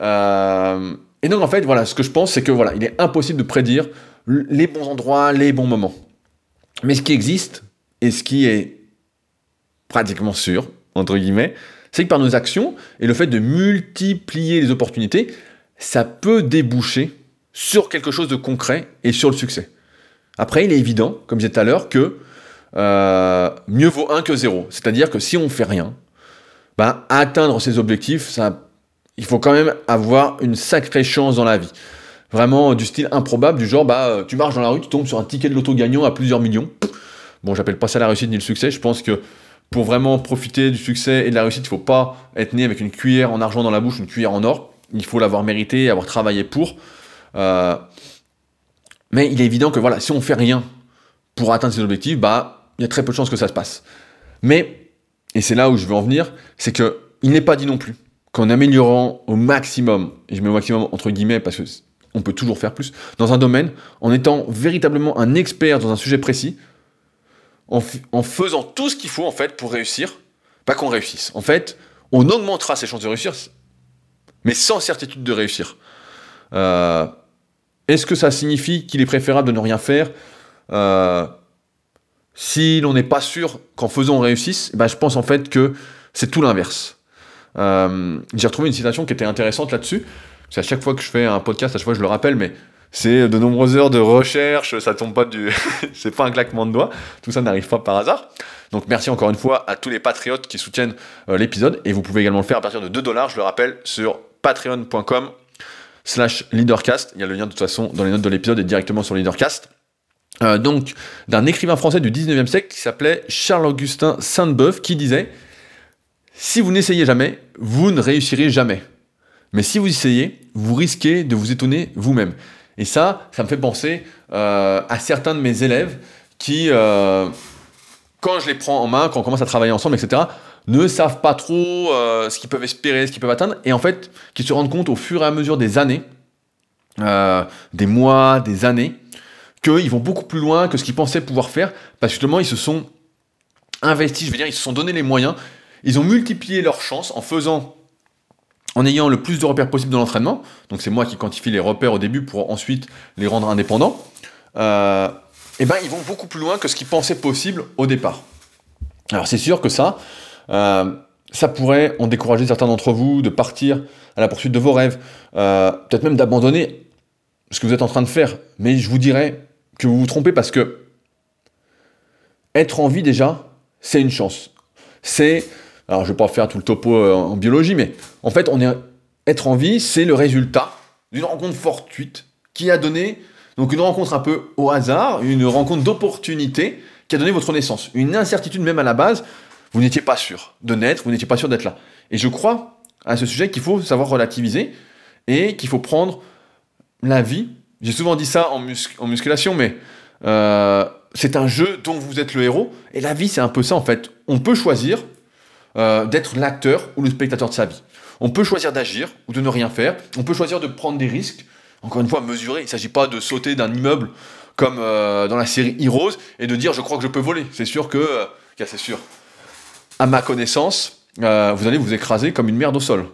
Euh, et donc, en fait, voilà, ce que je pense, c'est que voilà, il est impossible de prédire les bons endroits, les bons moments. Mais ce qui existe, et ce qui est pratiquement sûr, entre guillemets, c'est que par nos actions et le fait de multiplier les opportunités, ça peut déboucher sur quelque chose de concret et sur le succès. Après, il est évident, comme je disais tout à l'heure, que euh, mieux vaut 1 que 0. C'est-à-dire que si on fait rien, ben, atteindre ses objectifs, ça, il faut quand même avoir une sacrée chance dans la vie. Vraiment du style improbable, du genre, bah, tu marches dans la rue, tu tombes sur un ticket de loto gagnant à plusieurs millions. Bon, j'appelle pas ça la réussite ni le succès. Je pense que pour vraiment profiter du succès et de la réussite, il faut pas être né avec une cuillère en argent dans la bouche, une cuillère en or. Il faut l'avoir mérité, avoir travaillé pour. Euh, mais il est évident que voilà, si on fait rien pour atteindre ses objectifs, bah, il y a très peu de chances que ça se passe. Mais, et c'est là où je veux en venir, c'est que il n'est pas dit non plus qu'en améliorant au maximum, et je mets au maximum entre guillemets parce que on peut toujours faire plus, dans un domaine, en étant véritablement un expert dans un sujet précis, en, faisant tout ce qu'il faut en fait pour réussir, pas qu'on réussisse. En fait, on augmentera ses chances de réussir, mais sans certitude de réussir. Euh, est-ce que ça signifie qu'il est préférable de ne rien faire? Euh, si l'on n'est pas sûr qu'en faisant on réussisse eh ben, Je pense en fait que c'est tout l'inverse. Euh, j'ai retrouvé une citation qui était intéressante là-dessus. C'est à chaque fois que je fais un podcast, à chaque fois je le rappelle, mais c'est de nombreuses heures de recherche, ça tombe pas du. c'est pas un claquement de doigts, tout ça n'arrive pas par hasard. Donc merci encore une fois à tous les patriotes qui soutiennent euh, l'épisode, et vous pouvez également le faire à partir de 2 dollars, je le rappelle, sur patreon.com slash leadercast. Il y a le lien de toute façon dans les notes de l'épisode et directement sur leadercast. Euh, donc, d'un écrivain français du 19e siècle qui s'appelait Charles-Augustin Sainte-Beuve qui disait Si vous n'essayez jamais, vous ne réussirez jamais. Mais si vous essayez, vous risquez de vous étonner vous-même. Et ça, ça me fait penser euh, à certains de mes élèves qui, euh, quand je les prends en main, quand on commence à travailler ensemble, etc., ne savent pas trop euh, ce qu'ils peuvent espérer, ce qu'ils peuvent atteindre, et en fait, qui se rendent compte au fur et à mesure des années, des mois, des années, qu'ils vont beaucoup plus loin que ce qu'ils pensaient pouvoir faire, parce que justement, ils se sont investis, je veux dire, ils se sont donné les moyens, ils ont multiplié leurs chances en faisant en ayant le plus de repères possible dans l'entraînement, donc c'est moi qui quantifie les repères au début pour ensuite les rendre indépendants, euh, et eh ben ils vont beaucoup plus loin que ce qu'ils pensaient possible au départ. Alors c'est sûr que ça, euh, ça pourrait en décourager certains d'entre vous de partir à la poursuite de vos rêves, euh, peut-être même d'abandonner ce que vous êtes en train de faire, mais je vous dirais que vous vous trompez parce que être en vie déjà, c'est une chance. C'est alors je vais pas faire tout le topo euh, en biologie, mais en fait, être en vie, c'est le résultat d'une rencontre fortuite qui a donné, donc une rencontre un peu au hasard, une rencontre d'opportunité qui a donné votre naissance. Une incertitude même à la base, vous n'étiez pas sûr de naître, vous n'étiez pas sûr d'être là. Et je crois à ce sujet qu'il faut savoir relativiser et qu'il faut prendre la vie. J'ai souvent dit ça en, musculation, mais euh, c'est un jeu dont vous êtes le héros. Et la vie, c'est un peu ça en fait. On peut choisir euh, d'être l'acteur ou le spectateur de sa vie. On peut choisir d'agir ou de ne rien faire. On peut choisir de prendre des risques. Encore une fois, mesurer. Il ne s'agit pas de sauter d'un immeuble comme euh, dans la série Heroes et de dire je crois que je peux voler. C'est sûr que, euh, c'est sûr. À ma connaissance, vous allez vous écraser comme une merde au sol.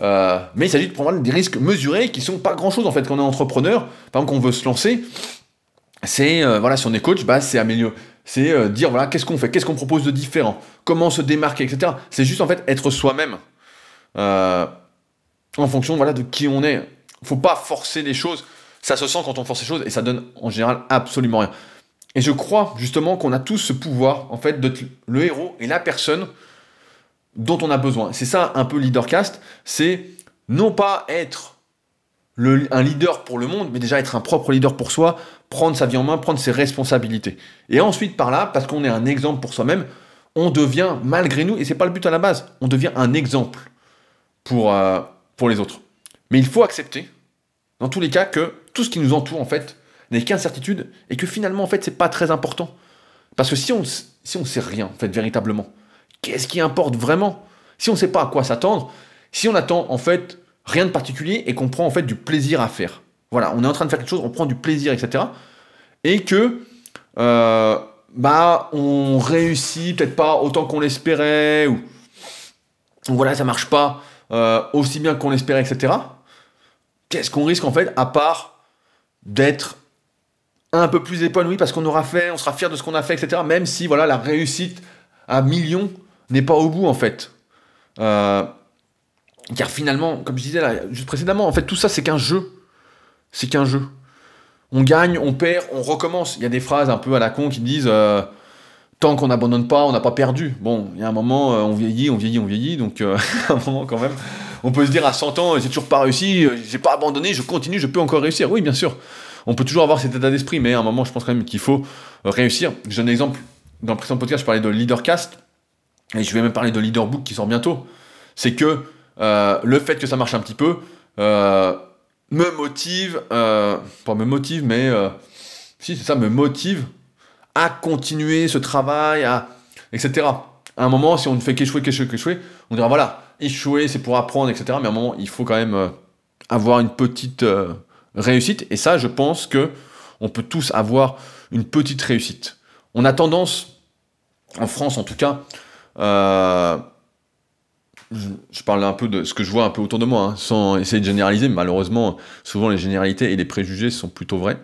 mais il s'agit de prendre des risques mesurés qui sont pas grand chose en fait quand on est entrepreneur. Par exemple, veut se lancer, c'est voilà, si on est coach, bah, c'est améliorer c'est euh, dire voilà, qu'est-ce qu'on fait, qu'est-ce qu'on propose de différent, comment se démarquer, etc. C'est juste en fait être soi-même euh, en fonction voilà, de qui on est. Faut pas forcer les choses. Ça se sent quand on force les choses et ça donne en général absolument rien. Et je crois justement qu'on a tous ce pouvoir en fait d'être le héros et la personne dont on a besoin. C'est ça un peu leadercast, c'est non pas être un leader pour le monde, mais déjà être un propre leader pour soi, prendre sa vie en main, prendre ses responsabilités. Et ensuite, par là, parce qu'on est un exemple pour soi-même, on devient, malgré nous, et c'est pas le but à la base, on devient un exemple pour, euh, pour les autres. Mais il faut accepter, dans tous les cas, que tout ce qui nous entoure, en fait, n'est qu'incertitude, et que finalement, en fait, c'est pas très important. Parce que si on si on sait rien, en fait, véritablement, qu'est-ce qui importe vraiment? Si on sait pas à quoi s'attendre, si on attend, en fait, rien de particulier et qu'on prend en fait du plaisir à faire. Voilà, on est en train de faire quelque chose, on prend du plaisir, etc. Et que euh, bah on réussit peut-être pas autant qu'on l'espérait ou voilà ça marche pas euh, aussi bien qu'on l'espérait, etc. Qu'est-ce qu'on risque en fait à part d'être un peu plus épanoui parce qu'on aura fait, on sera fier de ce qu'on a fait, etc. Même si voilà la réussite à millions n'est pas au bout en fait. Euh, car finalement, comme je disais juste précédemment, en fait, tout ça, c'est qu'un jeu. C'est qu'un jeu. On gagne, on perd, on recommence. Il y a des phrases un peu à la con qui disent euh, tant qu'on n'abandonne pas, on n'a pas perdu. Bon, il y a un moment, on vieillit, on vieillit, on vieillit, donc à un moment quand même, on peut se dire à 100 ans, j'ai toujours pas réussi, j'ai pas abandonné, je continue, je peux encore réussir. Oui, bien sûr. On peut toujours avoir cet état d'esprit, mais à un moment, je pense quand même qu'il faut réussir. Donne un exemple. Dans le précédent podcast, je parlais de Leadercast, et je vais même parler de Leaderbook qui sort bientôt. C'est que le fait que ça marche un petit peu, me motive, euh, pas me motive, mais euh, si c'est ça, me motive à continuer ce travail, à, etc. À un moment, si on ne fait qu'échouer, qu'échouer, qu'échouer, on dira voilà, échouer c'est pour apprendre, etc. Mais à un moment, il faut quand même euh, avoir une petite réussite. Et ça, je pense que on peut tous avoir une petite réussite. On a tendance, en France en tout cas, je, parle un peu de ce que je vois un peu autour de moi, hein, sans essayer de généraliser, mais malheureusement, souvent les généralités et les préjugés sont plutôt vrais.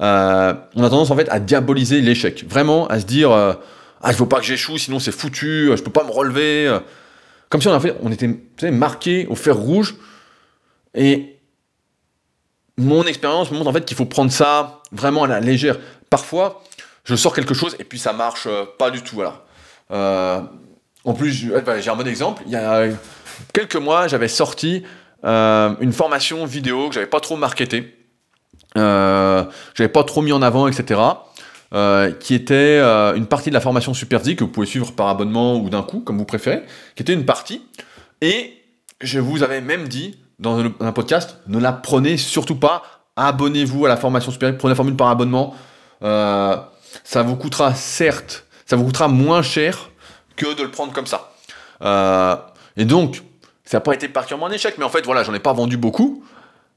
Euh, on a tendance en fait à diaboliser l'échec, vraiment à se dire euh, ah je veux pas que j'échoue, sinon c'est foutu, je peux pas me relever, comme si on, était marqué au fer rouge. Et mon expérience me montre en fait qu'il faut prendre ça vraiment à la légère. Parfois, je sors quelque chose et puis ça marche euh, pas du tout. Voilà. En plus, j'ai un bon exemple. Il y a quelques mois, j'avais sorti euh, une formation vidéo que j'avais pas trop marketée, euh, j'avais pas trop mis en avant, etc. Euh, qui était euh, une partie de la formation Superzi que vous pouvez suivre par abonnement ou d'un coup, comme vous préférez, qui était une partie. Et je vous avais même dit dans un, podcast, ne la prenez surtout pas. Abonnez-vous à la formation Superzi, prenez la formule par abonnement. ça vous coûtera certes, ça vous coûtera moins cher de le prendre comme ça. Euh, et donc, ça n'a pas été particulièrement un échec, mais en fait, voilà, j'en ai pas vendu beaucoup.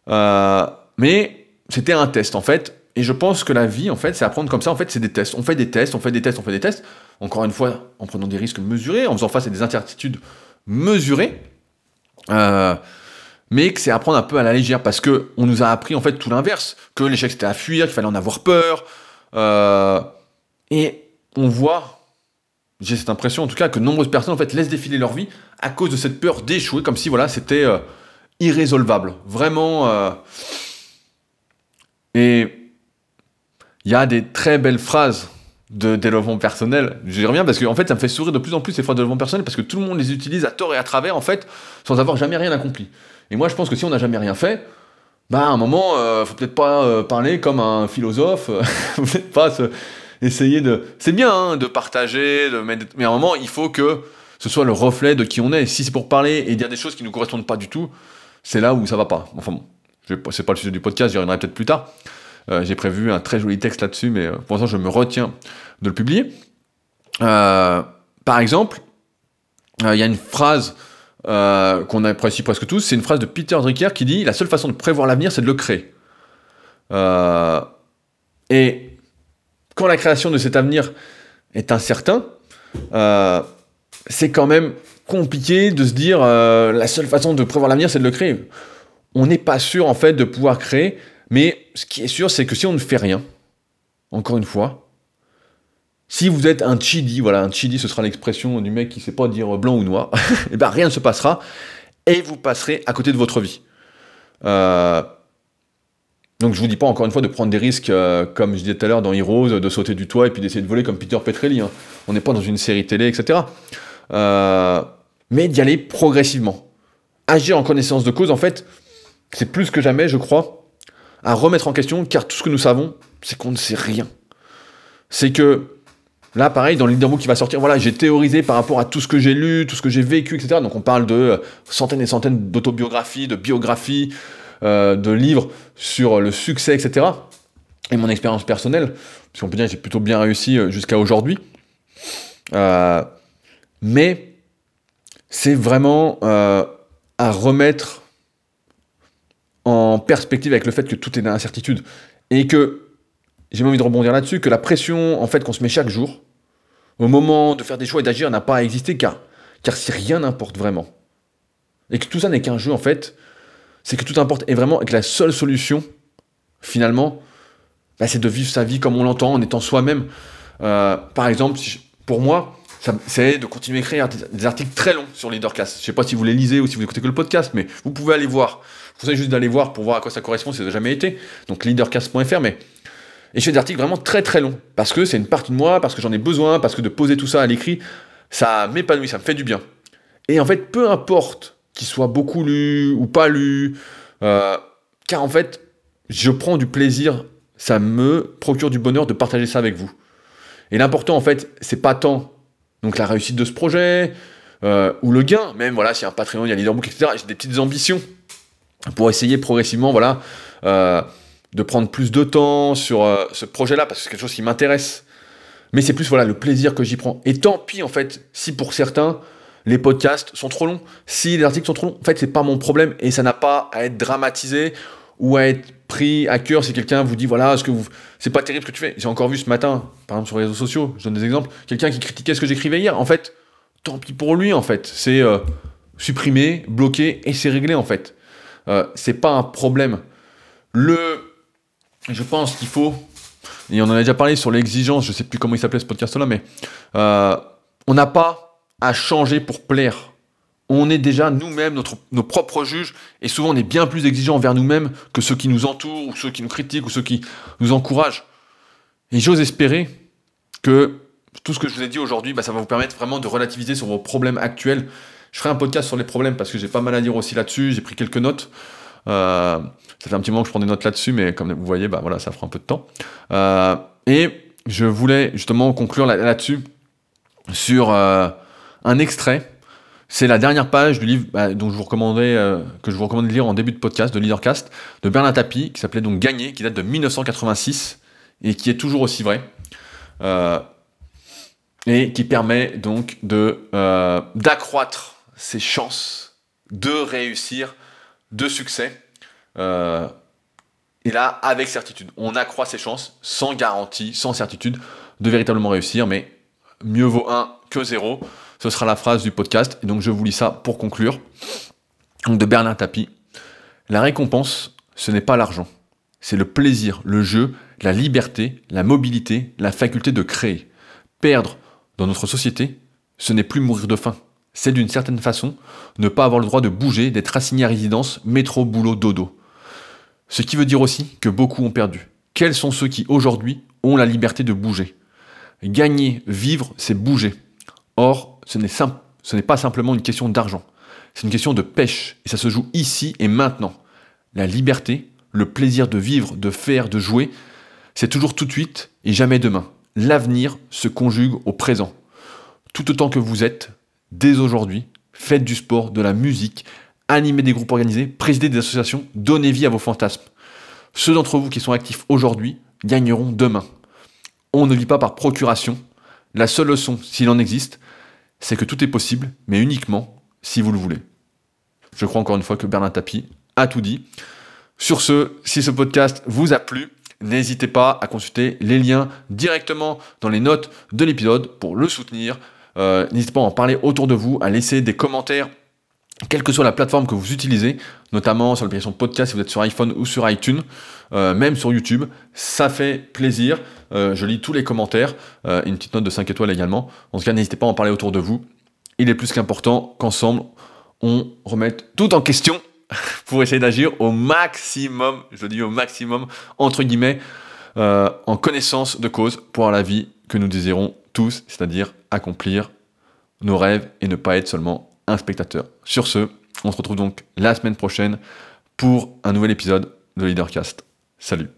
Euh, mais c'était un test, en fait. Et je pense que la vie, en fait, c'est apprendre comme ça. En fait, c'est des tests. On fait des tests, on fait des tests, on fait des tests. Encore une fois, en prenant des risques mesurés, en faisant face à des incertitudes mesurées. Euh, mais que c'est apprendre un peu à la légère parce que on nous a appris en fait tout l'inverse, que l'échec c'était à fuir, qu'il fallait en avoir peur. et on voit j'ai cette impression en tout cas que nombreuses personnes en fait laissent défiler leur vie à cause de cette peur d'échouer, comme si voilà c'était euh, irrésolvable. Vraiment. Euh, et il y a des très belles phrases de développement personnel. Je reviens parce que fait ça me fait sourire de plus en plus ces phrases de développement personnel parce que tout le monde les utilise à tort et à travers en fait sans avoir jamais rien accompli. Et moi je pense que si on n'a jamais rien fait, bah à un moment, euh, faut peut-être pas parler comme un philosophe, faut peut-être pas se essayer de. C'est bien hein, de partager, de mais à un moment, il faut que ce soit le reflet de qui on est. Si c'est pour parler et dire des choses qui ne nous correspondent pas du tout, c'est là où ça va pas. Enfin bon, c'est pas le sujet du podcast, j'y reviendrai peut-être plus tard. Euh, j'ai prévu un très joli texte là-dessus, mais euh, pour l'instant, je me retiens de le publier. Euh, par exemple, il y a une phrase qu'on apprécie presque tous, c'est une phrase de Peter Drucker qui dit La seule façon de prévoir l'avenir, c'est de le créer. et quand la création de cet avenir est incertain, euh, c'est quand même compliqué de se dire euh, la seule façon de prévoir l'avenir, c'est de le créer. On n'est pas sûr en fait de pouvoir créer, mais ce qui est sûr, c'est que si on ne fait rien, encore une fois, si vous êtes un chidi, voilà, un chidi, ce sera l'expression du mec qui ne sait pas dire blanc ou noir, et eh ben rien ne se passera et vous passerez à côté de votre vie. Euh, donc je vous dis pas encore une fois de prendre des risques, euh, comme je disais tout à l'heure dans Heroes, de sauter du toit et puis d'essayer de voler comme Peter Petrelli. Hein. On n'est pas dans une série télé, etc. Euh, mais d'y aller progressivement. Agir en connaissance de cause, en fait, c'est plus que jamais, je crois, à remettre en question, car tout ce que nous savons, c'est qu'on ne sait rien. C'est que, là, pareil, dans le qui va sortir, voilà, j'ai théorisé par rapport à tout ce que j'ai lu, tout ce que j'ai vécu, etc. Donc on parle de centaines et centaines d'autobiographies, de biographies, euh, de livres sur le succès, etc. Et mon expérience personnelle, si on peut dire que j'ai plutôt bien réussi euh, jusqu'à aujourd'hui. Euh, mais c'est vraiment à remettre en perspective avec le fait que tout est dans l'incertitude. Et que, j'ai envie de rebondir là-dessus, que la pression en fait qu'on se met chaque jour, au moment de faire des choix et d'agir, n'a pas à exister, car, car si rien n'importe vraiment. Et que tout ça n'est qu'un jeu, en fait, c'est que tout importe et vraiment que la seule solution, finalement, bah, c'est de vivre sa vie comme on l'entend, en étant soi-même. Euh, par exemple, pour moi, c'est de continuer à écrire des articles très longs sur Leadercast. Je ne sais pas si vous les lisez ou si vous écoutez que le podcast, mais vous pouvez aller voir. Je vous conseille juste d'aller voir pour voir à quoi ça correspond si ça n'a jamais été. Donc leadercast.fr, mais Et je fais des articles vraiment très très longs, parce que c'est une partie de moi, parce que j'en ai besoin, parce que de poser tout ça à l'écrit, ça m'épanouit, ça me fait du bien. Et en fait, peu importe qu'il soit beaucoup lu ou pas lu, euh, car en fait, je prends du plaisir, ça me procure du bonheur de partager ça avec vous. Et l'important, en fait, c'est pas tant donc la réussite de ce projet, euh, ou le gain, même voilà, s'il y a un Patreon, il y a Leaderbook, etc. J'ai des petites ambitions pour essayer progressivement, voilà, euh, de prendre plus de temps sur ce projet-là, parce que c'est quelque chose qui m'intéresse. Mais c'est plus voilà le plaisir que j'y prends. Et tant pis en fait, si pour certains les podcasts sont trop longs, si les articles sont trop longs, en fait c'est pas mon problème et ça n'a pas à être dramatisé ou à être pris à cœur si quelqu'un vous dit voilà ce que vous c'est pas terrible ce que tu fais. J'ai encore vu ce matin, par exemple sur les réseaux sociaux, je donne des exemples, quelqu'un qui critiquait ce que j'écrivais hier. En fait, tant pis pour lui en fait. C'est euh, supprimer, bloquer et c'est réglé en fait. Euh, c'est pas un problème. Le, je pense qu'il faut, et on en a déjà parlé sur l'exigence, je sais plus comment il s'appelait ce podcast-là, mais euh, on n'a pas à changer pour plaire. On est déjà nous-mêmes nos propres juges, et souvent on est bien plus exigeant envers nous-mêmes que ceux qui nous entourent, ou ceux qui nous critiquent, ou ceux qui nous encouragent. Et j'ose espérer que tout ce que je vous ai dit aujourd'hui, bah, ça va vous permettre vraiment de relativiser sur vos problèmes actuels. Je ferai un podcast sur les problèmes parce que j'ai pas mal à dire aussi là-dessus. J'ai pris quelques notes. Euh, ça fait un petit moment que je prends des notes là-dessus, mais comme vous voyez, bah voilà, ça fera un peu de temps. Euh, et je voulais justement conclure là-dessus sur euh, un extrait. C'est la dernière page du livre bah, dont je vous recommanderais, que je vous recommande de lire en début de podcast, de Leadercast, de Bernard Tapie, qui s'appelait donc Gagner, qui date de 1986 et qui est toujours aussi vrai et qui permet donc euh, d'accroître ses chances de réussir, de succès. Euh, et là, avec certitude, on accroît ses chances sans garantie, sans certitude de véritablement réussir, mais mieux vaut un que zéro. Ce sera la phrase du podcast. Et donc je vous lis ça pour conclure. De Bernard Tapie. La récompense, ce n'est pas l'argent. C'est le plaisir, le jeu, la liberté, la mobilité, la faculté de créer. Perdre dans notre société, ce n'est plus mourir de faim. C'est d'une certaine façon ne pas avoir le droit de bouger, d'être assigné à résidence, métro, boulot, dodo. Ce qui veut dire aussi que beaucoup ont perdu. Quels sont ceux qui aujourd'hui ont la liberté de bouger? Gagner, vivre, c'est bouger. Or, ce n'est, pas simplement une question d'argent. C'est une question de pêche. Et ça se joue ici et maintenant. La liberté, le plaisir de vivre, de faire, de jouer, c'est toujours tout de suite et jamais demain l'avenir se conjugue au présent. Tout autant que vous êtes, dès aujourd'hui, faites du sport, de la musique, animez des groupes organisés, présidez des associations, donnez vie à vos fantasmes. Ceux d'entre vous qui sont actifs aujourd'hui gagneront demain. On ne vit pas par procuration. La seule leçon, s'il en existe, c'est que tout est possible, mais uniquement si vous le voulez. Je crois encore une fois que Bernard Tapie a tout dit. Sur ce, si ce podcast vous a plu, n'hésitez pas à consulter les liens directement dans les notes de l'épisode pour le soutenir. Euh, n'hésitez pas à en parler autour de vous, à laisser des commentaires, quelle que soit la plateforme que vous utilisez, notamment sur l'application podcast si vous êtes sur iPhone ou sur iTunes, euh, même sur YouTube. Ça fait plaisir. Euh, je lis tous les commentaires, une petite note de 5 étoiles également. En tout cas, n'hésitez pas à en parler autour de vous. Il est plus qu'important qu'ensemble, on remette tout en question pour essayer d'agir au maximum, je dis au maximum, entre guillemets, euh, en connaissance de cause pour la vie que nous désirons tous, c'est-à-dire accomplir nos rêves et ne pas être seulement un spectateur. Sur ce, on se retrouve donc la semaine prochaine pour un nouvel épisode de Leadercast. Salut